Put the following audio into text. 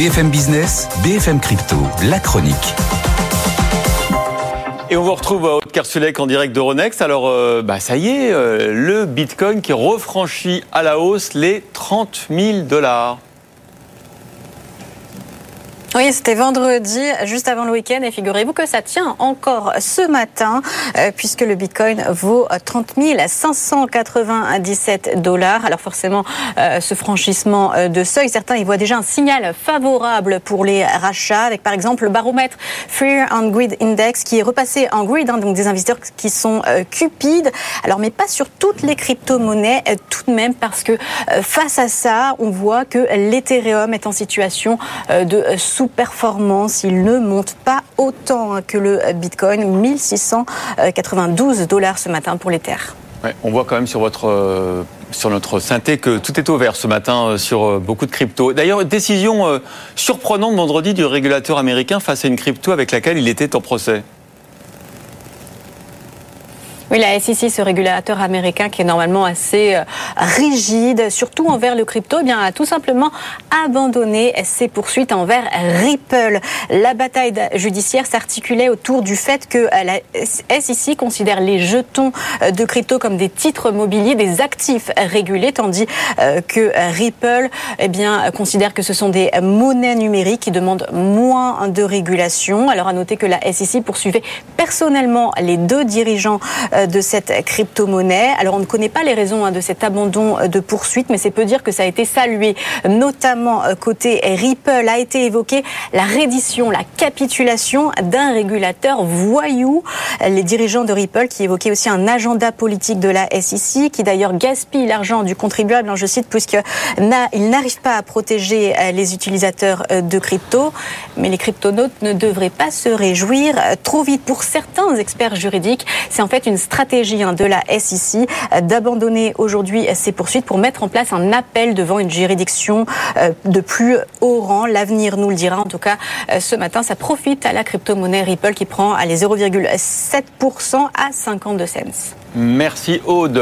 BFM Business, BFM Crypto, la chronique. Et on vous retrouve à Haute-Kersulek en direct d'Euronext. Alors, euh, bah, ça y est, euh, le Bitcoin qui refranchit à la hausse les 30 000 dollars. Oui, c'était vendredi, juste avant le week-end, et figurez-vous que ça tient encore ce matin, euh, puisque le Bitcoin vaut 30 597 dollars. Alors forcément, euh, ce franchissement euh, de seuil, certains y voient déjà un signal favorable pour les rachats, avec par exemple le baromètre Fear and Greed Index, qui est repassé en greed, hein, donc des investisseurs qui sont cupides. Alors, mais pas sur toutes les crypto-monnaies, tout de même, parce que face à ça, on voit que l'Ethereum est en situation de sous-performance. Il ne monte pas autant que le Bitcoin, 1692 dollars ce matin pour l'Ether. On voit quand même euh, sur notre synthé que tout est ouvert ce matin euh, sur euh, beaucoup de cryptos. D'ailleurs, décision surprenante vendredi du régulateur américain face à une crypto avec laquelle il était en procès. Oui, la SEC, ce régulateur américain qui est normalement assez euh, rigide, surtout envers le crypto, eh bien, a tout simplement abandonné ses poursuites envers Ripple. La bataille judiciaire s'articulait autour du fait que euh, la SEC considère les jetons euh, de crypto comme des titres mobiliers, des actifs régulés, tandis que Ripple eh bien, considère que ce sont des monnaies numériques qui demandent moins de régulation. Alors à noter que la SEC poursuivait personnellement les deux dirigeants de cette crypto-monnaie. Alors on ne connaît pas les raisons hein, de cet abandon euh, de poursuite, mais c'est peu dire que ça a été salué, notamment euh, côté Ripple, a été évoqué la reddition, la capitulation d'un régulateur voyou. Les dirigeants de Ripple qui évoquaient aussi un agenda politique de la SEC, qui d'ailleurs gaspille l'argent du contribuable, hein, je cite, puisqu'il n'arrive pas à protéger les utilisateurs de crypto. Mais les cryptonautes ne devraient pas se réjouir trop vite. Pour certains experts juridiques, c'est en fait une stratégie hein, de la SEC euh, d'abandonner aujourd'hui ces poursuites pour mettre en place un appel devant une juridiction euh, de plus haut rang. L'avenir nous le dira. En tout cas, euh, ce matin, ça profite à la crypto-monnaie Ripple qui prend les 0,7% à 52 cents. Merci Aude.